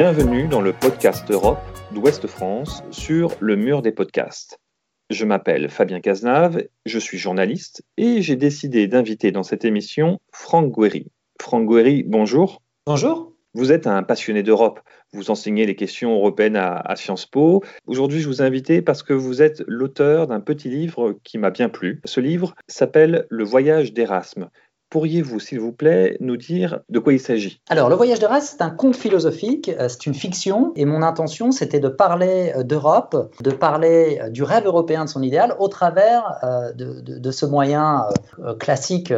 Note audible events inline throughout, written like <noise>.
Bienvenue dans le podcast Europe d'Ouest France sur le mur des podcasts. Je m'appelle Fabien Cazenave, je suis journaliste et j'ai décidé d'inviter dans cette émission Franck Guéry. Franck Guéry, bonjour. Bonjour. Vous êtes un passionné d'Europe. Vous enseignez les questions européennes à, Sciences Po. Aujourd'hui, je vous ai invité parce que vous êtes l'auteur d'un petit livre qui m'a bien plu. Ce livre s'appelle Le voyage d'Erasme. Pourriez-vous, s'il vous plaît, nous dire de quoi il s'agit? Alors, Le Voyage de race, c'est un conte philosophique, euh, c'est une fiction, et mon intention, c'était de parler euh, d'Europe, de parler euh, du rêve européen de son idéal au travers de ce moyen classique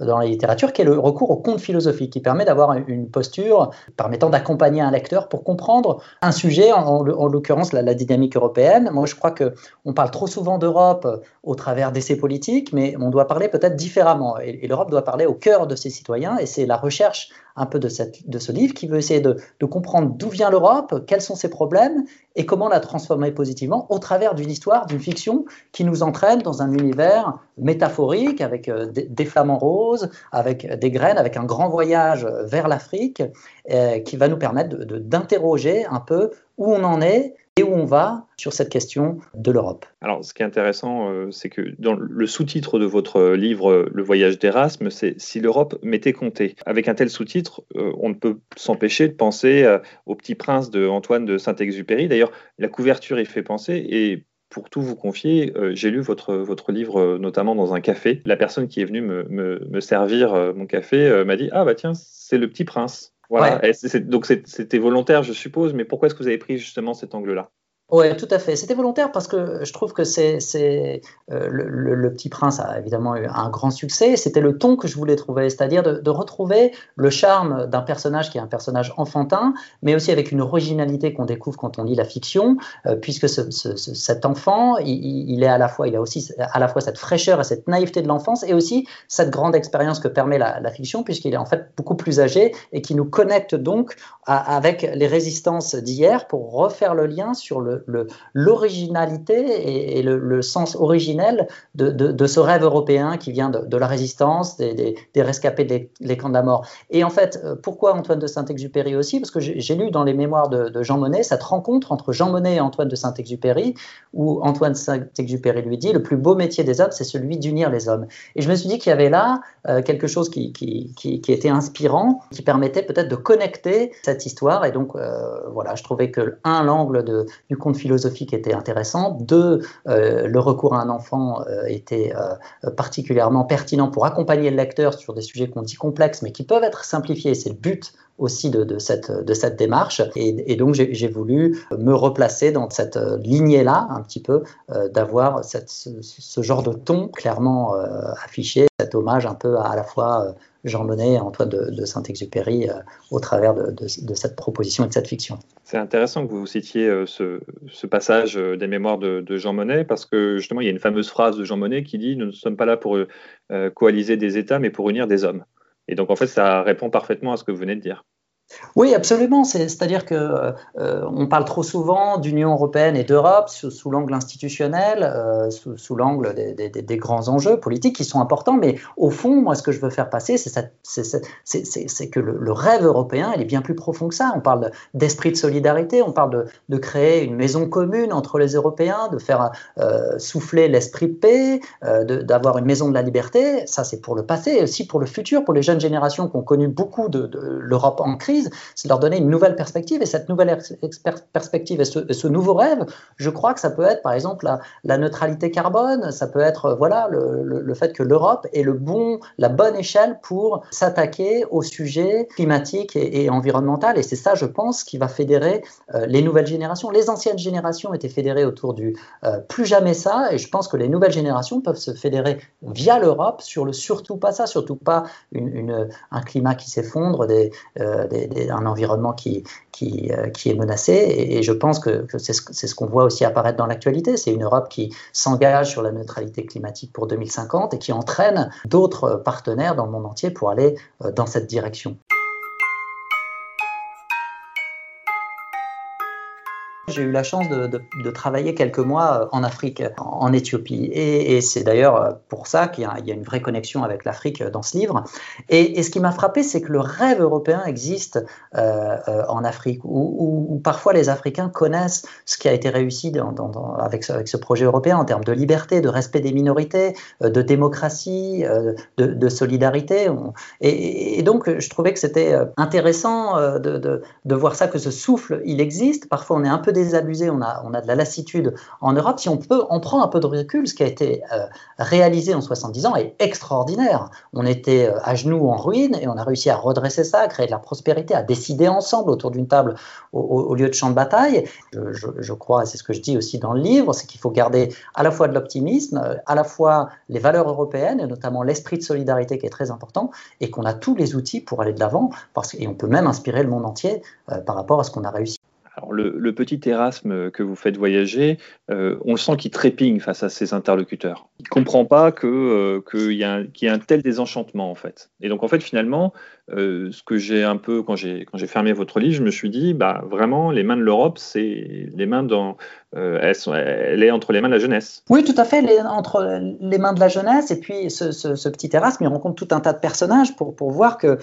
dans la littérature, qui est le recours au conte philosophique, qui permet d'avoir une posture permettant d'accompagner un lecteur pour comprendre un sujet, en, en l'occurrence la, dynamique européenne. Moi, je crois qu'on parle trop souvent d'Europe au travers d'essais politiques, mais on doit parler peut-être différemment. Et, et l'Europe doit parler au cœur de ses citoyens, et c'est la recherche un peu de, ce livre qui veut essayer de, comprendre d'où vient l'Europe, quels sont ses problèmes et comment la transformer positivement au travers d'une histoire, d'une fiction qui nous entraîne dans un univers métaphorique avec euh, des, des, flamants roses, avec des graines, avec un grand voyage vers l'Afrique euh, qui va nous permettre d'interroger un peu où on en est et où on va sur cette question de l'Europe. Alors, ce qui est intéressant, euh, c'est que dans le sous-titre de votre livre, Le voyage d'Erasme, c'est Si l'Europe m'était comptée. Avec un tel sous-titre, euh, on ne peut s'empêcher de penser euh, au Petit Prince de Antoine de Saint-Exupéry. D'ailleurs, la couverture y fait penser et pour tout vous confier, euh, j'ai lu votre, livre euh, notamment dans un café. La personne qui est venue me, servir euh, mon café m'a dit Ah, bah tiens, c'est le petit prince. Voilà. Ouais. Donc c'était volontaire, je suppose, mais pourquoi est-ce que vous avez pris justement cet angle-là? Oui, tout à fait. C'était volontaire parce que je trouve que c'est euh, le, Petit Prince a évidemment eu un grand succès. C'était le ton que je voulais trouver, c'est-à-dire de, retrouver le charme d'un personnage qui est un personnage enfantin, mais aussi avec une originalité qu'on découvre quand on lit la fiction, euh, puisque ce, ce, cet enfant, il, est à la fois, il a aussi à la fois cette fraîcheur et cette naïveté de l'enfance, et aussi cette grande expérience que permet la, fiction, puisqu'il est en fait beaucoup plus âgé et qui nous connecte donc avec les résistances d'hier pour refaire le lien sur le l'originalité et, le, sens originel de, ce rêve européen qui vient de, la résistance, des, rescapés des camps de la mort. Et en fait, euh, pourquoi Antoine de Saint-Exupéry aussi? Parce que j'ai lu dans les mémoires de, Jean Monnet cette rencontre entre Jean Monnet et Antoine de Saint-Exupéry, où Antoine de Saint-Exupéry lui dit le plus beau métier des hommes, c'est celui d'unir les hommes. Et je me suis dit qu'il y avait là euh, quelque chose qui, était inspirant, qui permettait peut-être de connecter cette histoire. Et donc, euh, voilà, je trouvais que, un, l'angle du philosophique était intéressant, deux, euh, le recours à un enfant euh, était euh, particulièrement pertinent pour accompagner le lecteur sur des sujets qu'on dit complexes, mais qui peuvent être simplifiés. C'est le but aussi de, cette, de cette démarche. Et, donc, j'ai voulu me replacer dans cette lignée-là, un petit peu, d'avoir ce, genre de ton clairement affiché, cet hommage un peu à, à la fois euh, Jean Monnet et Antoine de, de Saint-Exupéry euh, au travers de, de, cette proposition et de cette fiction. C'est intéressant que vous citiez euh, ce, ce, passage des mémoires de, Jean Monnet parce que justement, il y a une fameuse phrase de Jean Monnet qui dit Nous ne sommes pas là pour coaliser des États, mais pour unir des hommes. Et donc, en fait, ça répond parfaitement à ce que vous venez de dire. Oui, absolument. C'est-à-dire que euh, on parle trop souvent d'Union européenne et d'Europe sous, l'angle institutionnel, euh, sous, l'angle des, grands enjeux politiques qui sont importants. Mais au fond, moi, ce que je veux faire passer, c'est que le, rêve européen, il est bien plus profond que ça. On parle d'esprit de solidarité, on parle de, créer une maison commune entre les Européens, de faire euh, souffler l'esprit de paix, d'avoir une maison de la liberté. Ça, c'est pour le passé, et aussi pour le futur, pour les jeunes générations qui ont connu beaucoup de l'Europe en crise c'est leur donner une nouvelle perspective. Et cette nouvelle perspective et ce, nouveau rêve, je crois que ça peut être, par exemple, la, neutralité carbone, ça peut être voilà, le, fait que l'Europe est le bon, la bonne échelle pour s'attaquer au sujet climatique et, environnemental. Et c'est ça, je pense, qui va fédérer euh, les nouvelles générations. Les anciennes générations étaient fédérées autour du euh, plus jamais ça. Et je pense que les nouvelles générations peuvent se fédérer via l'Europe sur le surtout pas ça, surtout pas un climat qui s'effondre, euh, un environnement qui, qui, euh, qui, est menacé. Et, je pense que, c'est ce, ce qu'on voit aussi apparaître dans l'actualité. C'est une Europe qui s'engage sur la neutralité climatique pour 2050 et qui entraîne d'autres partenaires dans le monde entier pour aller euh, dans cette direction. J'ai eu la chance de, travailler quelques mois en Afrique, en Éthiopie. Et, c'est d'ailleurs pour ça qu'il y, a une vraie connexion avec l'Afrique dans ce livre. Et, ce qui m'a frappé, c'est que le rêve européen existe euh, en Afrique, où, parfois les Africains connaissent ce qui a été réussi avec, ce, projet européen en termes de liberté, de respect des minorités, de démocratie, de, solidarité. Et, et, donc, je trouvais que c'était intéressant de, de, voir ça, que ce souffle, il existe. Parfois, on est un peu désabusé, on a, on de la lassitude en Europe. Si on peut en prendre un peu de recul, ce qui a été euh, réalisé en 70 ans est extraordinaire. On était euh, à genoux en ruine et on a réussi à redresser ça, à créer de la prospérité, à décider ensemble autour d'une table au, lieu de champ de bataille. Je, crois, et c'est ce que je dis aussi dans le livre, c'est qu'il faut garder à la fois de l'optimisme, à la fois les valeurs européennes, et notamment l'esprit de solidarité qui est très important, et qu'on a tous les outils pour aller de l'avant, et on peut même inspirer le monde entier euh, par rapport à ce qu'on a réussi. Alors le, le, petit Erasme que vous faites voyager, euh, on sent qu'il trépigne face à ses interlocuteurs. Il ne comprend pas qu'il euh, que y, qu y, a un tel désenchantement en fait. Et donc en fait finalement, euh, ce que j'ai un peu quand j'ai fermé votre livre, je me suis dit bah vraiment les mains de l'Europe, c'est les mains dans elles sont, elle est entre les mains de la jeunesse. Oui, tout à fait, les, entre les mains de la jeunesse et puis ce, petit Erasme, il rencontre tout un tas de personnages pour voir que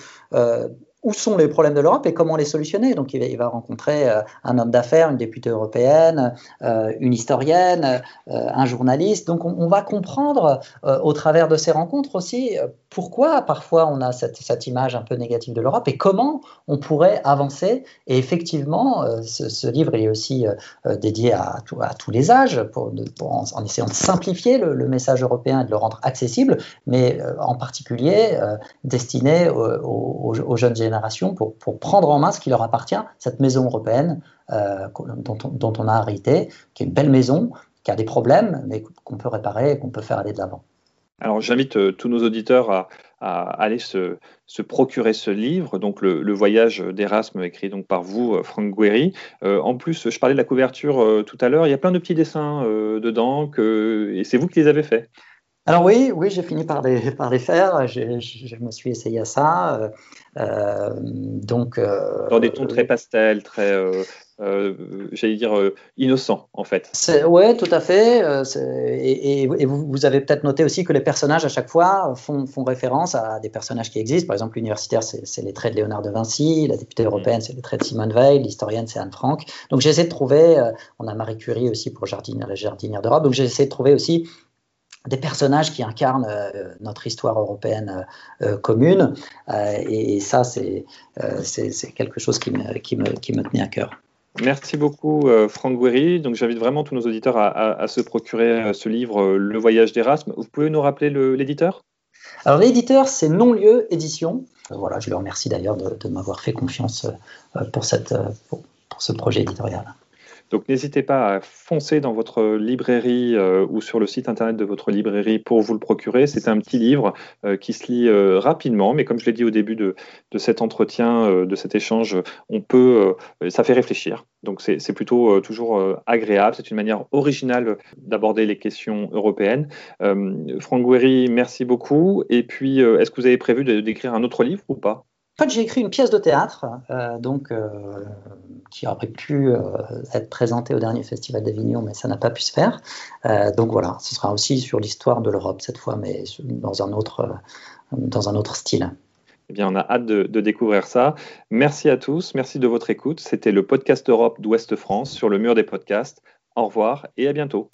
où sont les problèmes de l'Europe et comment les solutionner. Donc, il va, rencontrer euh, un homme d'affaires, une députée européenne, euh, une historienne, euh, un journaliste. Donc, on, va comprendre au travers de ces rencontres aussi pourquoi parfois on a cette, image un peu négative de l'Europe et comment on pourrait avancer. Et effectivement, ce, livre est aussi dédié à, tous les âges en, essayant de simplifier le, message européen et de le rendre accessible, mais en particulier destiné aux jeunes générations pour, prendre en main ce qui leur appartient, cette maison européenne euh, dont, on, a hérité, qui est une belle maison, qui a des problèmes, mais qu'on peut réparer et qu'on peut faire aller de l'avant. Alors j'invite euh, tous nos auditeurs à, aller se, procurer ce livre, donc le, voyage d'Erasme écrit donc par vous, euh, Franck Guéry. En plus, je parlais de la couverture tout à l'heure, il y a plein de petits dessins dedans et c'est vous qui les avez faits. Alors oui, oui, j'ai fini par les, <laughs> par les faire. Je, je, je, me suis essayé à ça. Euh, donc, euh, dans des tons très pastels, très, euh, euh j'allais dire innocents en fait. Oui, tout à fait. Et, et, et, vous, vous avez peut-être noté aussi que les personnages à chaque fois font, font référence à des personnages qui existent. Par exemple, l'universitaire, c'est les traits de Léonard de Vinci. La députée européenne, c'est les traits de Simone Veil. L'historienne, c'est Anne Frank. Donc, j'essaie de trouver. on a Marie Curie aussi pour Jardinière, les jardinières d'Europe. Donc, j'essaie de trouver aussi des personnages qui incarnent euh, notre histoire européenne euh, commune. Euh, et, et, ça, c'est quelque chose qui me, qui, me, qui me tenait à cœur. Merci beaucoup, Franck Guéry. Donc, j'invite vraiment tous nos auditeurs à, à, à se procurer ce livre, Le voyage d'Erasme. Vous pouvez nous rappeler l'éditeur? Alors, l'éditeur, c'est Non-Lieu Édition. Voilà, je le remercie d'ailleurs de, de m'avoir fait confiance pour, cette, pour, pour ce projet éditorial. Donc n'hésitez pas à foncer dans votre librairie euh, ou sur le site internet de votre librairie pour vous le procurer. C'est un petit livre euh, qui se lit euh, rapidement, mais comme je l'ai dit au début de, cet entretien, de cet échange, on peut, ça fait réfléchir. Donc c'est plutôt toujours agréable. C'est une manière originale d'aborder les questions européennes. Franck Guéry, merci beaucoup. Et puis, est-ce que vous avez prévu d'écrire un autre livre ou pas? En fait, j'ai écrit une pièce de théâtre, euh, donc euh, qui aurait pu euh, être présentée au dernier festival d'Avignon, mais ça n'a pas pu se faire. Donc voilà, ce sera aussi sur l'histoire de l'Europe cette fois, mais dans un autre, dans un autre style. Eh bien, on a hâte de, de, découvrir ça. Merci à tous, merci de votre écoute. C'était le podcast Europe d'Ouest France sur le mur des podcasts. Au revoir et à bientôt.